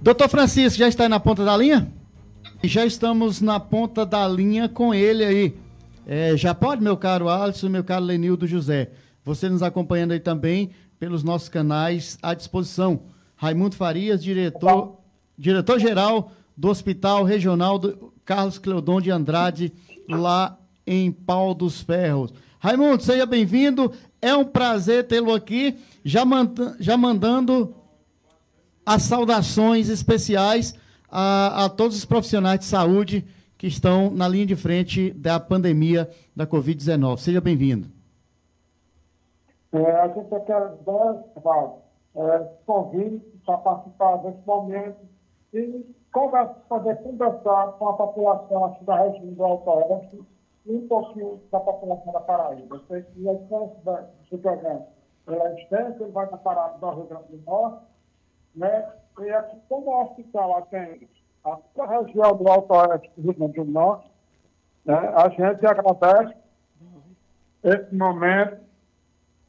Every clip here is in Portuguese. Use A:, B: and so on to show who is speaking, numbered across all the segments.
A: Doutor Francisco, já está na ponta da linha? Já estamos na ponta da linha com ele aí. É, já pode, meu caro Alisson, meu caro Lenildo José. Você nos acompanhando aí também pelos nossos canais à disposição. Raimundo Farias, diretor, diretor-geral do Hospital Regional do Carlos Cleodon de Andrade, lá em Pau dos Ferros. Raimundo, seja bem-vindo. É um prazer tê-lo aqui, já, manda, já mandando as saudações especiais a, a todos os profissionais de saúde que estão na linha de frente da pandemia da Covid-19. Seja bem-vindo.
B: É, a gente quer dar é, convite para participar desse momento e conversa, poder conversar com a população aqui da região do Alto Oeste e um pouquinho da população da Paraíba. Eu sei que a distância do programa é extensa, ele vai estar parado do Rio Grande do Norte, né? E aqui, como o hospital atende a região do Alto Oeste do Rio Grande do Norte, né? a gente agradece esse momento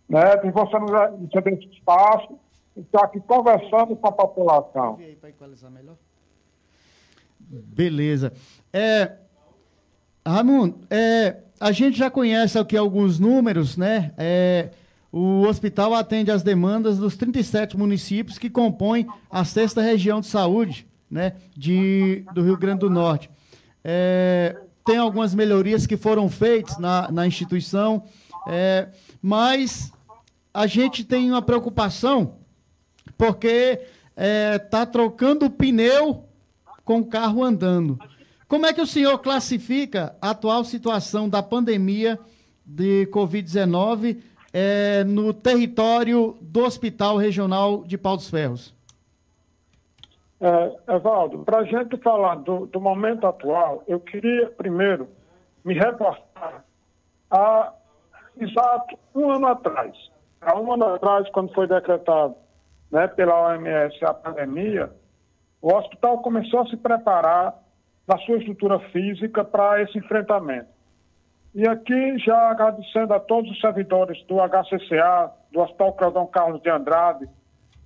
B: né, de você nos ceder esse espaço e estar aqui conversando com a população.
A: Beleza. É, Ramon, é, a gente já conhece aqui alguns números, né? É, o hospital atende às demandas dos 37 municípios que compõem a sexta região de saúde né, de, do Rio Grande do Norte. É, tem algumas melhorias que foram feitas na, na instituição, é, mas a gente tem uma preocupação porque está é, tá trocando o pneu com o carro andando. Como é que o senhor classifica a atual situação da pandemia de Covid-19 é, no território do Hospital Regional de Pau dos Ferros?
B: É, Evaldo, para a gente falar do, do, momento atual, eu queria primeiro me reportar a exato um ano atrás. Há um ano atrás, quando foi decretado né, pela OMS a pandemia, o hospital começou a se preparar na sua estrutura física para esse enfrentamento. E aqui, já agradecendo a todos os servidores do HCCA, do Hospital Claudão Carlos de Andrade,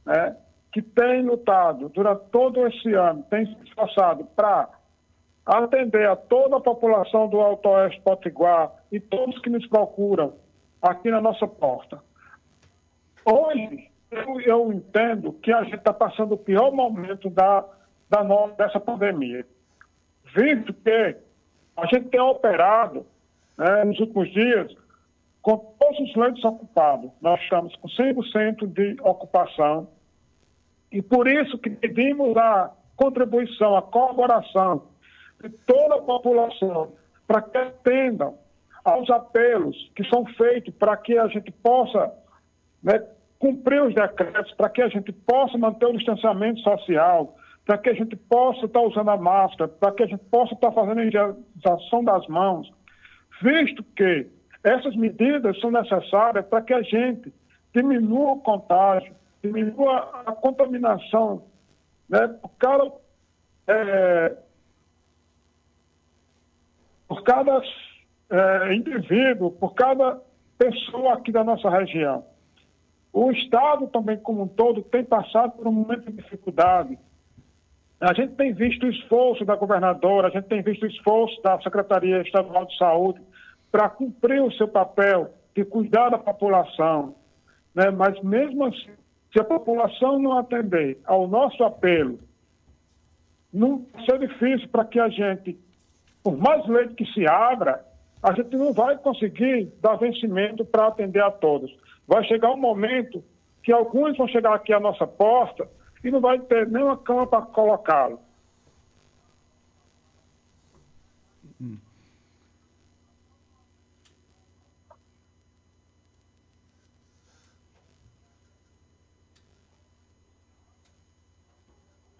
B: né, que têm lutado durante todo esse ano, têm se esforçado para atender a toda a população do Alto Oeste Potiguar e todos que nos procuram aqui na nossa porta. Hoje, eu, eu entendo que a gente está passando o pior momento da, da dessa pandemia visto que a gente tem operado né, nos últimos dias com todos os leitos ocupados. Nós estamos com 100% de ocupação e por isso que pedimos a contribuição, a colaboração de toda a população para que atendam aos apelos que são feitos para que a gente possa né, cumprir os decretos, para que a gente possa manter o distanciamento social, para que a gente possa estar usando a máscara, para que a gente possa estar fazendo a higienização das mãos, visto que essas medidas são necessárias para que a gente diminua o contágio, diminua a contaminação né, por cada, é, por cada é, indivíduo, por cada pessoa aqui da nossa região. O Estado também, como um todo, tem passado por um momento de dificuldade a gente tem visto o esforço da governadora, a gente tem visto o esforço da Secretaria Estadual de Saúde para cumprir o seu papel de cuidar da população. Né? Mas, mesmo assim, se a população não atender ao nosso apelo, não ser difícil para que a gente, por mais leite que se abra, a gente não vai conseguir dar vencimento para atender a todos. Vai chegar um momento que alguns vão chegar aqui à nossa porta e não vai ter nenhuma cama para colocá-lo. Hum.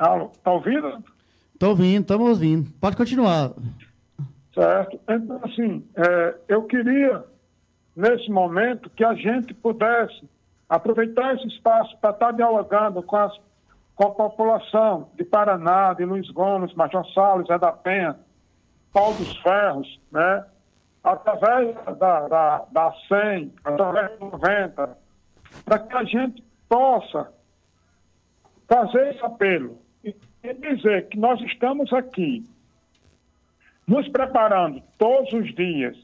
B: Alô, tá ouvindo?
A: Estou ouvindo, estamos ouvindo. Pode continuar.
B: Certo. Então, assim, é, eu queria, nesse momento, que a gente pudesse aproveitar esse espaço para estar dialogando com as com a população de Paraná, de Luiz Gomes, Major Salles, Zé da Penha, Paulo dos Ferros, né? através da, da, da 100, através do 90, para que a gente possa fazer esse apelo. E dizer que nós estamos aqui nos preparando todos os dias,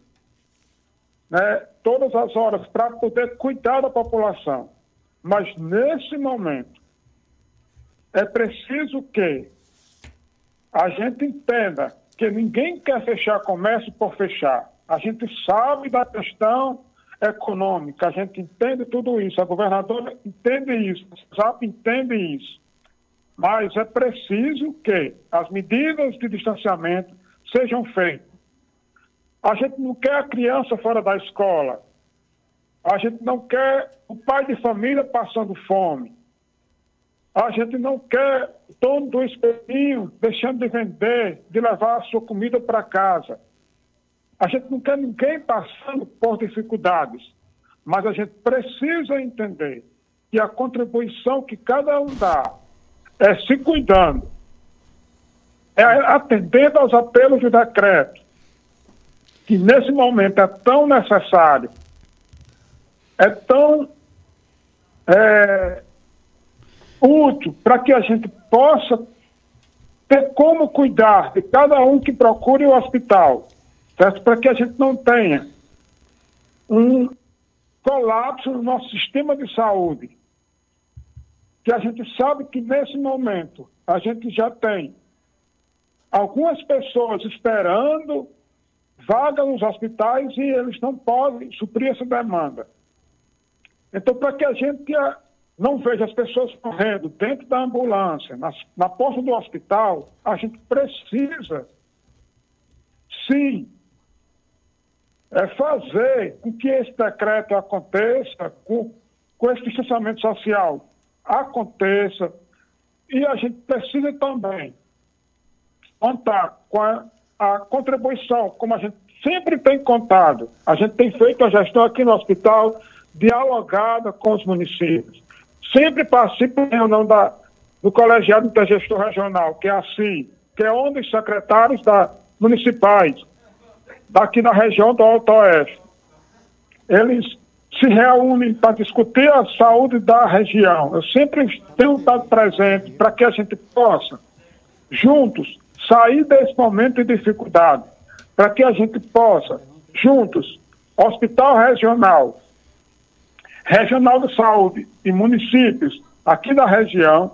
B: né, todas as horas, para poder cuidar da população. Mas nesse momento, é preciso que a gente entenda que ninguém quer fechar comércio por fechar. A gente sabe da questão econômica, a gente entende tudo isso, a governadora entende isso, o SAP entende isso. Mas é preciso que as medidas de distanciamento sejam feitas. A gente não quer a criança fora da escola. A gente não quer o pai de família passando fome. A gente não quer o dono do espelhinho deixando de vender, de levar a sua comida para casa. A gente não quer ninguém passando por dificuldades, mas a gente precisa entender que a contribuição que cada um dá é se cuidando, é atendendo aos apelos do decreto, que nesse momento é tão necessário, é tão é, útil para que a gente possa ter como cuidar de cada um que procure o hospital certo? Para que a gente não tenha um colapso no nosso sistema de saúde. Que a gente sabe que nesse momento a gente já tem algumas pessoas esperando vaga nos hospitais e eles não podem suprir essa demanda. Então, para que a gente não veja as pessoas correndo dentro da ambulância, na, na porta do hospital, a gente precisa, sim, é fazer com que esse decreto aconteça, com, com esse distanciamento social aconteça, e a gente precisa também contar com a, a contribuição, como a gente sempre tem contado. A gente tem feito a gestão aqui no hospital dialogada com os municípios. Sempre participo em reunião da, do colegiado intergestor regional, que é assim, que é onde os secretários da, municipais daqui na região do Alto Oeste. Eles se reúnem para discutir a saúde da região. Eu sempre tenho estado presente para que a gente possa, juntos, sair desse momento de dificuldade, para que a gente possa, juntos, Hospital Regional, Regional de Saúde e municípios aqui da região,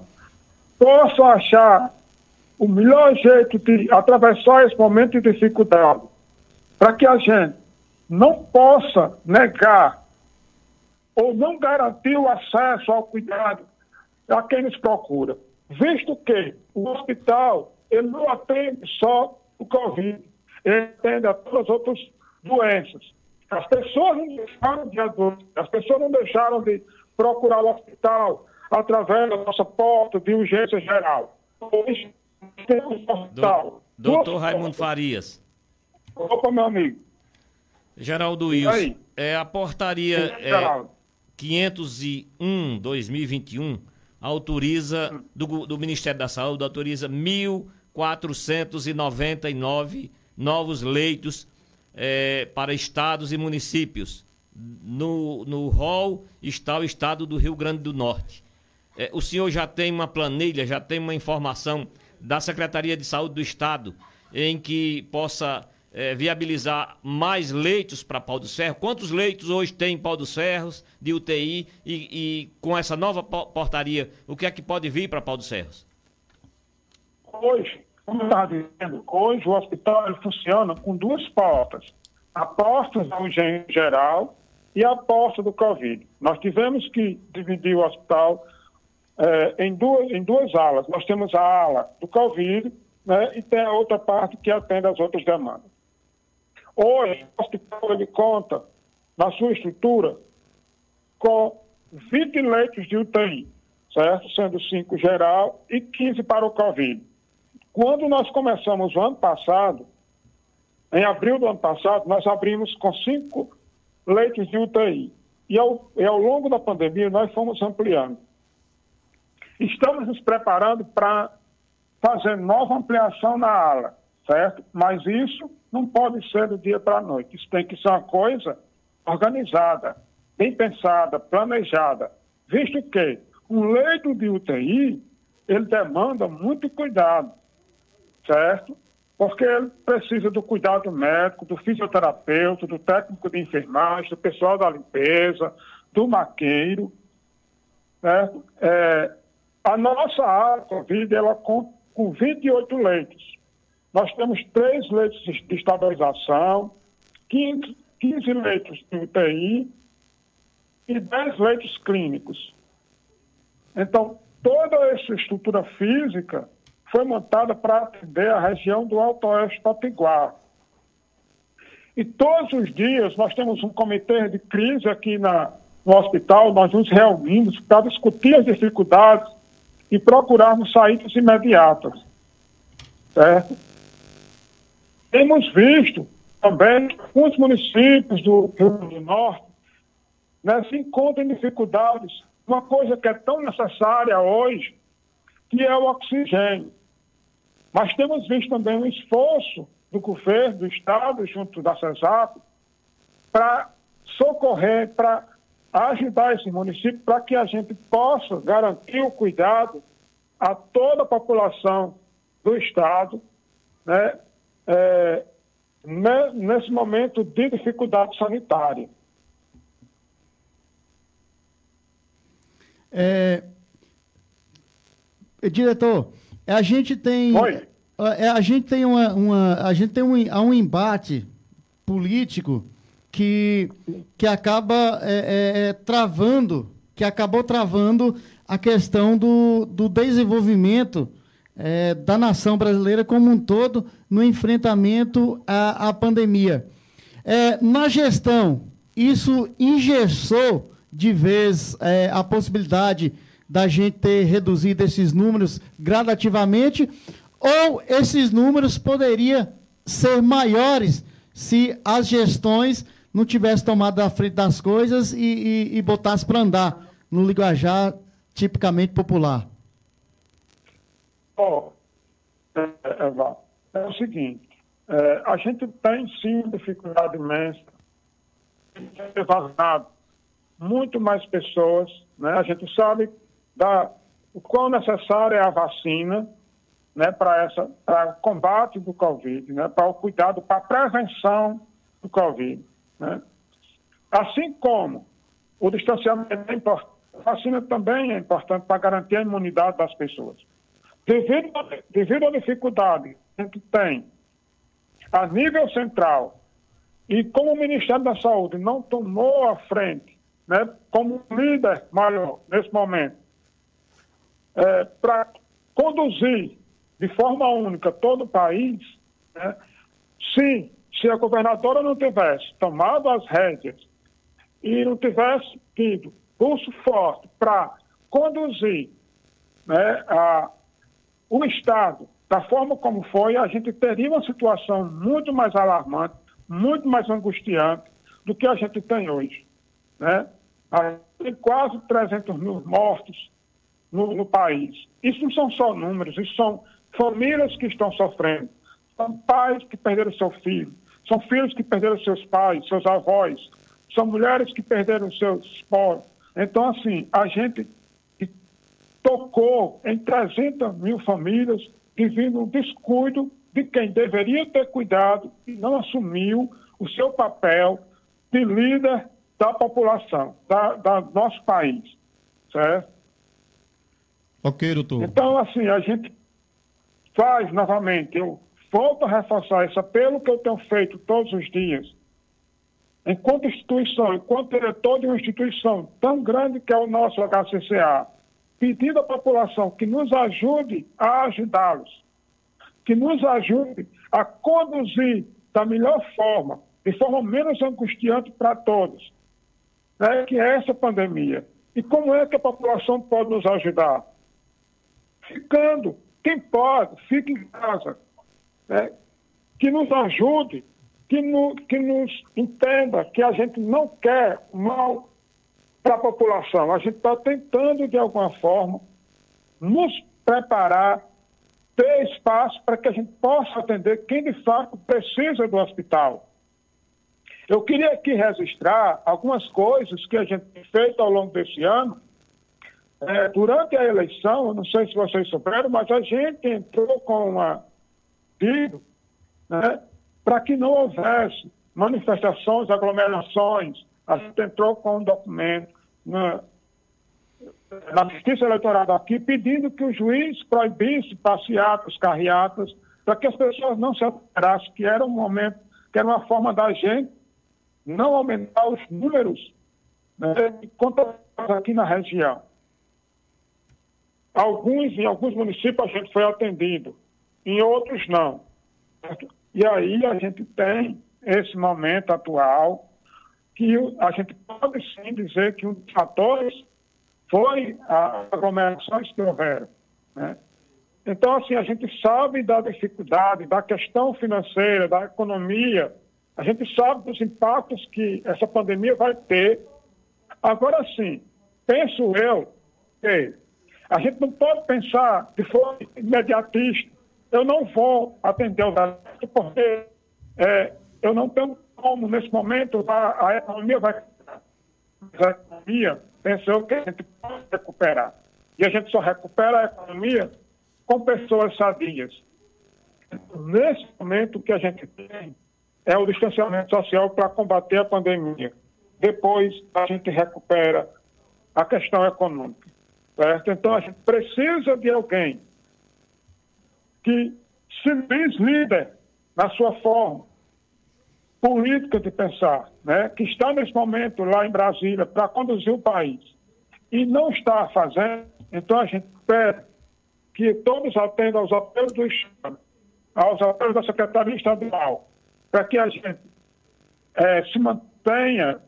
B: possam achar o melhor jeito de atravessar esse momento de dificuldade para que a gente não possa negar ou não garantir o acesso ao cuidado a quem nos procura, visto que o hospital ele não atende só o Covid, ele atende a todas as outras doenças. As pessoas não deixaram de as pessoas não deixaram de procurar o hospital através da nossa porta de urgência geral. Hoje, temos
C: hospital. Doutor Raimundo Farias.
B: Opa, meu amigo.
C: Geraldo Wilson, é, a portaria é, 501-2021 autoriza, do, do Ministério da Saúde, autoriza 1.499 novos leitos é, para estados e municípios. No, no rol está o estado do Rio Grande do Norte. É, o senhor já tem uma planilha, já tem uma informação da Secretaria de Saúde do Estado em que possa é, viabilizar mais leitos para Pau dos Ferros? Quantos leitos hoje tem em Pau dos Ferros de UTI e, e com essa nova portaria, o que é que pode vir para Pau dos Ferros?
B: Hoje, como eu estava dizendo, hoje o hospital funciona com duas portas. A porta da urgência geral e a porta do Covid. Nós tivemos que dividir o hospital é, em, duas, em duas alas. Nós temos a ala do Covid né, e tem a outra parte que atende às outras demandas. Hoje, o hospital ele conta, na sua estrutura, com 20 leitos de UTI, certo? Sendo 5 geral e 15 para o Covid. Quando nós começamos o ano passado, em abril do ano passado, nós abrimos com 5 leitos de UTI. E ao, e ao longo da pandemia, nós fomos ampliando. Estamos nos preparando para fazer nova ampliação na ala, certo? Mas isso não pode ser do dia para a noite. Isso tem que ser uma coisa organizada, bem pensada, planejada, visto que um leito de UTI ele demanda muito cuidado, certo? Porque ele precisa do cuidado médico, do fisioterapeuta, do técnico de enfermagem, do pessoal da limpeza, do maqueiro, certo? É, a nossa área Covid, ela conta com 28 leitos. Nós temos três leitos de estabilização, 15, 15 leitos de UTI e 10 leitos clínicos. Então, toda essa estrutura física foi montada para atender a região do Alto Oeste Potiguar. E todos os dias nós temos um comitê de crise aqui na, no hospital, nós nos reunimos para discutir as dificuldades e procurarmos saídas imediatas. Certo? Temos visto também que alguns municípios do Rio Grande do Norte né, se encontram em dificuldades. Uma coisa que é tão necessária hoje, que é o oxigênio. Mas temos visto também um esforço do governo, do Estado, junto da CESAP, para socorrer, para ajudar esse município, para que a gente possa garantir o cuidado a toda a população do Estado, né, é, nesse momento de dificuldade sanitária.
A: É, diretor, a gente tem. Oi. É, a gente tem uma, uma, a gente tem um, um embate político que, que acaba é, é, é, travando, que acabou travando a questão do, do desenvolvimento é, da nação brasileira como um todo no enfrentamento à, à pandemia. É, na gestão, isso engessou de vez é, a possibilidade da gente ter reduzido esses números gradativamente, ou esses números poderiam ser maiores se as gestões não tivessem tomado a frente das coisas e, e, e botasse para andar no linguajar tipicamente popular?
B: Oh, é, é, é o seguinte, é, a gente tem sim dificuldade imensa de vacinado muito mais pessoas, né? A gente sabe da, o quão necessária é a vacina, né, para essa para o combate do Covid, né, para o cuidado, para a prevenção do Covid, né? Assim como o distanciamento é importante, a vacina também é importante para garantir a imunidade das pessoas. Devido, devido à dificuldade que a gente tem a nível central e como o Ministério da Saúde não tomou a frente, né, como líder maior nesse momento, é, para conduzir de forma única todo o país, né, se, se a governadora não tivesse tomado as rédeas e não tivesse tido pulso forte para conduzir né, a, o Estado da forma como foi, a gente teria uma situação muito mais alarmante, muito mais angustiante do que a gente tem hoje. Né? Tem quase 300 mil mortos no, no país. Isso não são só números, isso são famílias que estão sofrendo. São pais que perderam seu filho, são filhos que perderam seus pais, seus avós, são mulheres que perderam seus esposos. Então, assim, a gente tocou em 300 mil famílias devido ao descuido de quem deveria ter cuidado e não assumiu o seu papel de líder da população, da, da nosso país, certo?
A: Ok, doutor.
B: Então, assim, a gente faz novamente, eu volto a reforçar isso, pelo que eu tenho feito todos os dias, enquanto instituição, enquanto diretor de uma instituição tão grande que é o nosso HCCA, pedindo à população que nos ajude a ajudá-los, que nos ajude a conduzir da melhor forma, de forma menos angustiante para todos, né, que é essa pandemia. E como é que a população pode nos ajudar? Ficando. Quem pode, fique em casa. Né, que nos ajude que, no, que nos entenda que a gente não quer mal para a população. A gente está tentando, de alguma forma, nos preparar, ter espaço para que a gente possa atender quem de fato precisa do hospital. Eu queria aqui registrar algumas coisas que a gente tem feito ao longo desse ano é, durante a eleição, eu não sei se vocês souberam, mas a gente entrou com uma pedido né, para que não houvesse manifestações, aglomerações. Entrou com um documento na, na Justiça Eleitoral daqui pedindo que o juiz proibisse passeatas, carreatas, para que as pessoas não se alterassem, que era um momento, que era uma forma da gente não aumentar os números né, aqui na região. Alguns, em alguns municípios, a gente foi atendido, em outros não. E aí a gente tem esse momento atual que a gente pode sim dizer que um dos fatores foi as aglomerações que houveram. Né? Então, assim, a gente sabe da dificuldade, da questão financeira, da economia, a gente sabe dos impactos que essa pandemia vai ter. Agora sim, penso eu que a gente não pode pensar de forma imediatista. Eu não vou atender o gasto porque é, eu não tenho como, nesse momento, a, a economia vai. A economia, penso eu que a gente pode recuperar. E a gente só recupera a economia com pessoas sadias. Nesse momento, o que a gente tem é o distanciamento social para combater a pandemia. Depois, a gente recupera a questão econômica. Certo? Então, a gente precisa de alguém que se diz líder na sua forma política de pensar, né? que está nesse momento lá em Brasília para conduzir o país e não está fazendo, então a gente pede que todos atendam aos apelos do Estado, aos apelos da Secretaria Estadual, para que a gente é, se mantenha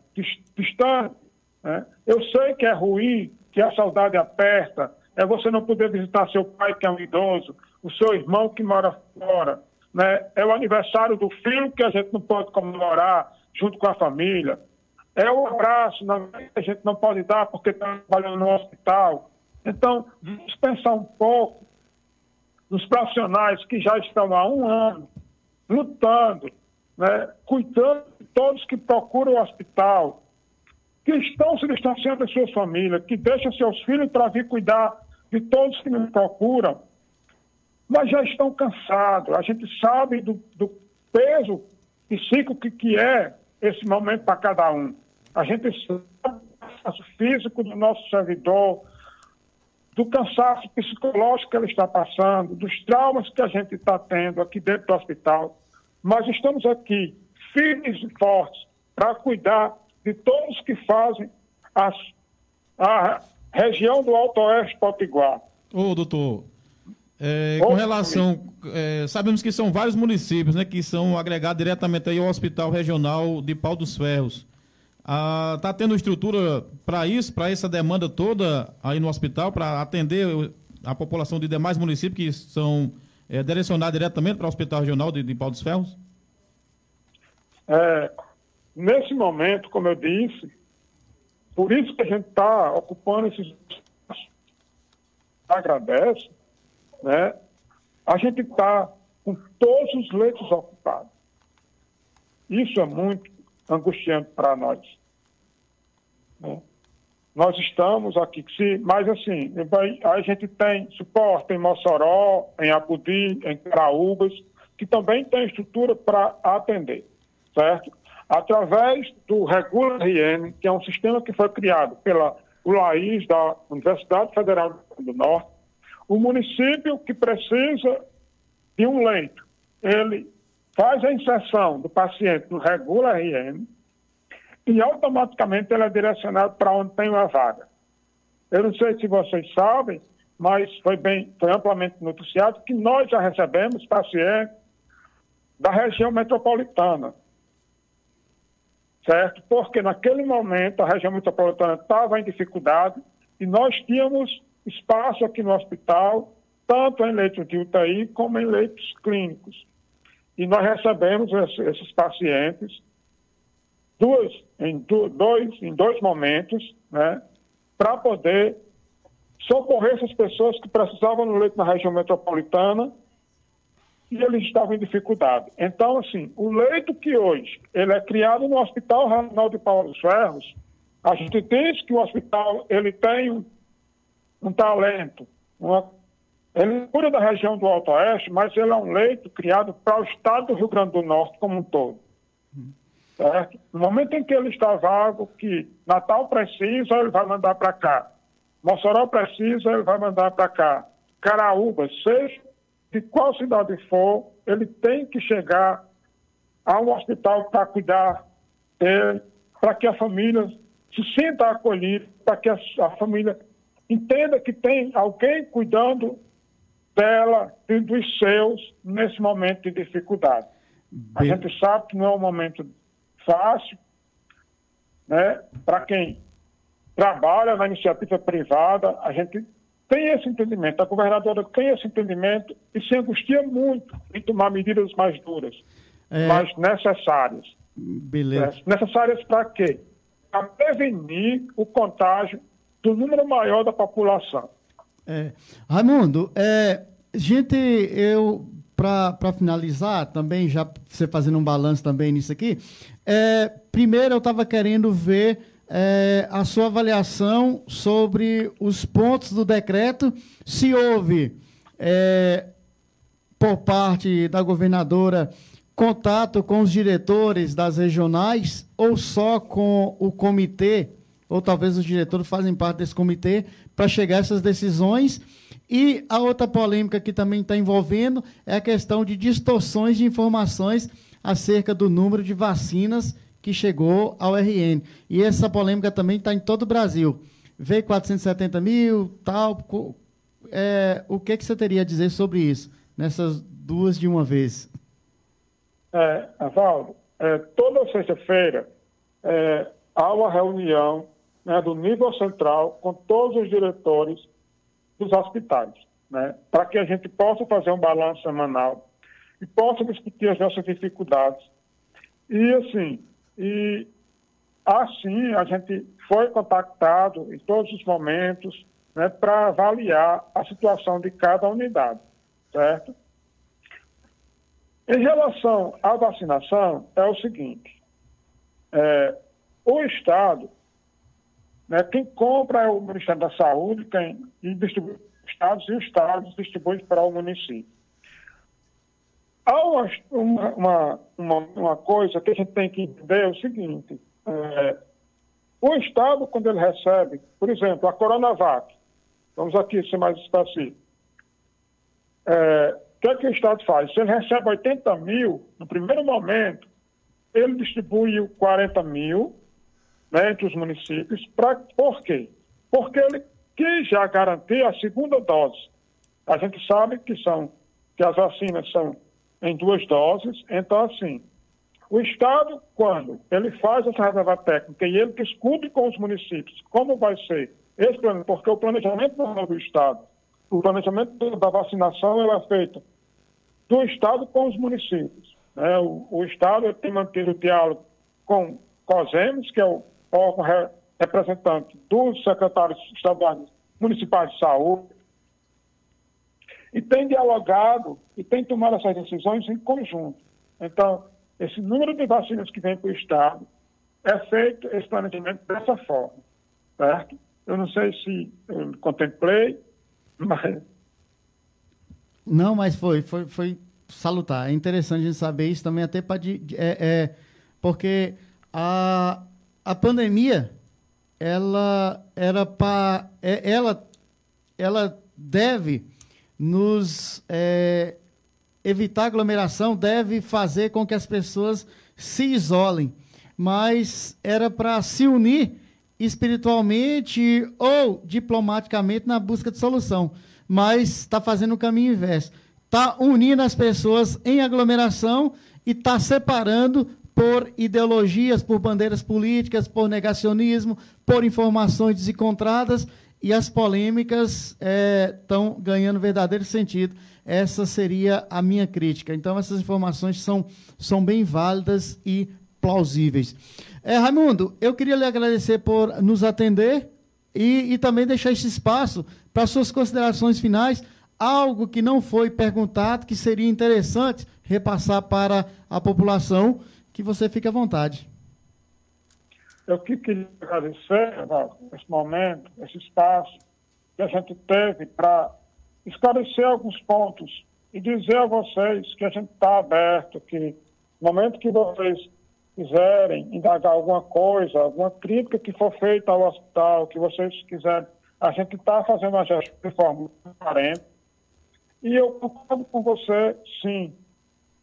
B: distante. Né? Eu sei que é ruim, que a saudade aperta, é você não poder visitar seu pai, que é um idoso, o seu irmão que mora fora, né? é o aniversário do filho que a gente não pode comemorar junto com a família, é o abraço que a gente não pode dar porque está trabalhando no hospital. Então, vamos pensar um pouco nos profissionais que já estão há um ano lutando, né, cuidando de todos que procuram o hospital, que estão se distanciando das suas famílias, que deixam seus filhos para vir cuidar de todos que me procuram, mas já estão cansados. A gente sabe do, do peso psíquico que, que é esse momento para cada um. A gente sabe do cansaço físico do nosso servidor, do cansaço psicológico que ele está passando, dos traumas que a gente está tendo aqui dentro do hospital. Mas estamos aqui, firmes e fortes, para cuidar de todos que fazem as, a região do Alto Oeste Potiguar.
D: Ô, doutor, é, com relação, é, sabemos que são vários municípios, né, que são agregados diretamente aí ao Hospital Regional de Pau dos Ferros. Está ah, tendo estrutura para isso, para essa demanda toda aí no hospital, para atender a população de demais municípios que são é, direcionados diretamente para o Hospital Regional de, de Pau dos Ferros?
B: É, Nesse momento, como eu disse, por isso que a gente está ocupando esses espaços, agradece, né? A gente está com todos os leitos ocupados. Isso é muito angustiante para nós. Né? Nós estamos aqui, mas assim, a gente tem suporte em Mossoró, em Apudi, em Caraúbas, que também tem estrutura para atender, certo? através do Regula RN, que é um sistema que foi criado pela ULAIS, da Universidade Federal do Norte, o município que precisa de um leito, ele faz a inserção do paciente no Regula RN e automaticamente ele é direcionado para onde tem uma vaga. Eu não sei se vocês sabem, mas foi bem, foi amplamente noticiado que nós já recebemos pacientes da região metropolitana, certo? Porque naquele momento a região metropolitana estava em dificuldade e nós tínhamos espaço aqui no hospital, tanto em leitos de UTI como em leitos clínicos. E nós recebemos esses pacientes duas, em, dois, em dois momentos, né, para poder socorrer essas pessoas que precisavam no leito na região metropolitana e eles estavam em dificuldade. Então, assim, o leito que hoje ele é criado no Hospital Regional de Paulo dos Ferros, a gente diz que o hospital ele tem um talento, uma... ele cuida da região do Alto Oeste, mas ele é um leito criado para o estado do Rio Grande do Norte como um todo. Certo? No momento em que ele está vago, que Natal precisa, ele vai mandar para cá. Mossoró precisa, ele vai mandar para cá. Caraúba, seja de qual cidade for, ele tem que chegar a um hospital para cuidar dele, para que a família se sinta acolhida, para que a, a, família entenda que tem alguém cuidando dela e dos seus nesse momento de dificuldade. A gente sabe que não é um momento fácil, né? Para quem trabalha na iniciativa privada, a gente tem esse entendimento, a governadora tem esse entendimento e se angustia muito em tomar medidas mais duras, é... mais necessárias.
A: Beleza.
B: É, necessárias para quê? Para prevenir o contágio do número maior da população.
A: É. Raimundo, é, gente, eu para finalizar, também já você fazendo um balanço também nisso aqui, é, primeiro eu estava querendo ver é, a sua avaliação sobre os pontos do decreto, se houve é, por parte da governadora contato com os diretores das regionais ou só com o comitê, ou talvez os diretores fazem parte desse comitê, para chegar a essas decisões e a outra polêmica que também está envolvendo é a questão de distorções de informações acerca do número de vacinas que chegou ao RN. E essa polêmica também está em todo o Brasil. Veio 470 mil, tal. É, o que, que você teria a dizer sobre isso, nessas duas de uma vez?
B: É, Avaldo, é, toda sexta-feira é, há uma reunião né, do nível central com todos os diretores dos hospitais, né? para que a gente possa fazer um balanço semanal e possa discutir as nossas dificuldades. E assim, e assim a gente foi contactado em todos os momentos né, para avaliar a situação de cada unidade, certo? Em relação à vacinação, é o seguinte: é, o Estado né? Quem compra é o Ministério da Saúde, quem distribui estados e os estados distribuem para o município. Há uma, uma, uma, uma, coisa que a gente tem que entender é o seguinte: é, o Estado, quando ele recebe, por exemplo, a Coronavac, vamos aqui ser mais específico, é, o que, é que o Estado faz? Se ele recebe 80 mil, no primeiro momento, ele distribui 40 mil né, entre os municípios. Pra, por quê? Porque ele quis já garantir a segunda dose. A gente sabe que, são, que as vacinas são em duas doses, então, assim, o Estado, quando ele faz essa reserva técnica e ele discute com os municípios como vai ser esse plano, porque o planejamento não é do Estado, o planejamento da vacinação é feito do Estado com os municípios. Né? O, o Estado tem mantido o diálogo com COSEMES, que é o órgão re, representante dos secretários estaduais municipais de saúde, e tem dialogado e tem tomado essas decisões em conjunto. Então, esse número de vacinas que vem para o Estado é feito esse planejamento dessa forma, certo? Eu não sei se eu contemplei, mas...
A: Não, mas foi, foi, foi salutar. É interessante a gente saber isso também, até para... É, é, porque a, a pandemia ela era para é, ela ela deve nos é, evitar aglomeração deve fazer com que as pessoas se isolem. Mas era para se unir espiritualmente ou diplomaticamente na busca de solução. Mas está fazendo o caminho inverso. Está unindo as pessoas em aglomeração e está separando por ideologias, por bandeiras políticas, por negacionismo, por informações desencontradas e as polêmicas estão é, ganhando verdadeiro sentido. Essa seria a minha crítica. Então, essas informações são, são bem válidas e plausíveis. É, Raimundo, eu queria lhe agradecer por nos atender e, e também deixar esse espaço para suas considerações finais, algo que não foi perguntado, que seria interessante repassar para a população que você fique à vontade.
B: Eu queria agradecer, esse momento, esse espaço, que a gente teve para esclarecer alguns pontos e dizer a vocês que a gente está aberto, que no momento que vocês quiserem indagar alguma coisa, alguma crítica que for feita ao hospital, que vocês quiserem, a gente está fazendo a gestão de forma transparente. E eu concordo com você, sim.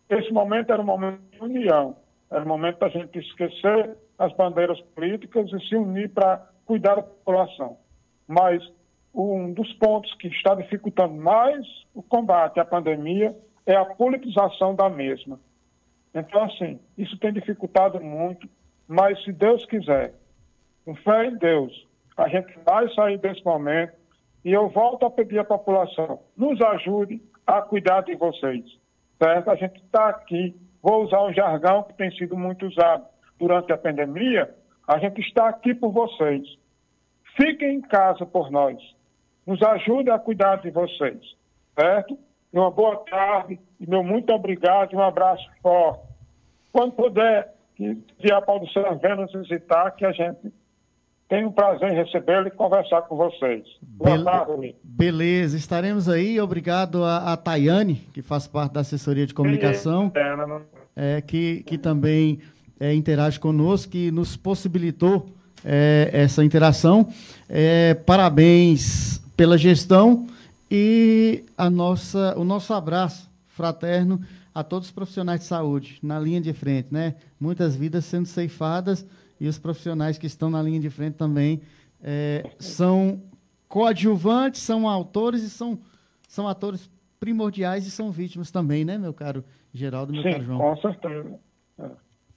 B: Esse momento era um momento de união, era um momento da gente esquecer as bandeiras políticas e se unir para cuidar da população. Mas um dos pontos que está dificultando mais o combate à pandemia é a politização da mesma. Então, assim, isso tem dificultado muito, mas se Deus quiser, com fé em Deus, a gente vai sair desse momento e eu volto a pedir à população, nos ajude a cuidar de vocês, certo? A gente está aqui, vou usar um jargão que tem sido muito usado durante a pandemia, a gente está aqui por vocês. Fiquem em casa por nós. Nos ajude a cuidar de vocês, certo? uma boa tarde e meu muito obrigado e um abraço forte. Quando puder, que a Paulo César venha nos visitar, que a gente tem um prazer em recebê-lo e conversar com vocês.
A: Boa tarde. Beleza, estaremos aí. Obrigado a, a Tayane, que faz parte da assessoria de comunicação, é, que, que também é, interage conosco, que nos possibilitou é, essa interação. É, parabéns pela gestão e a nossa, o nosso abraço fraterno a todos os profissionais de saúde na linha de frente, né? Muitas vidas sendo ceifadas e os profissionais que estão na linha de frente também é, são coadjuvantes, são autores e são, são atores primordiais e são vítimas também, né, meu caro Geraldo, meu
B: Sim,
A: caro João?
B: Com certeza.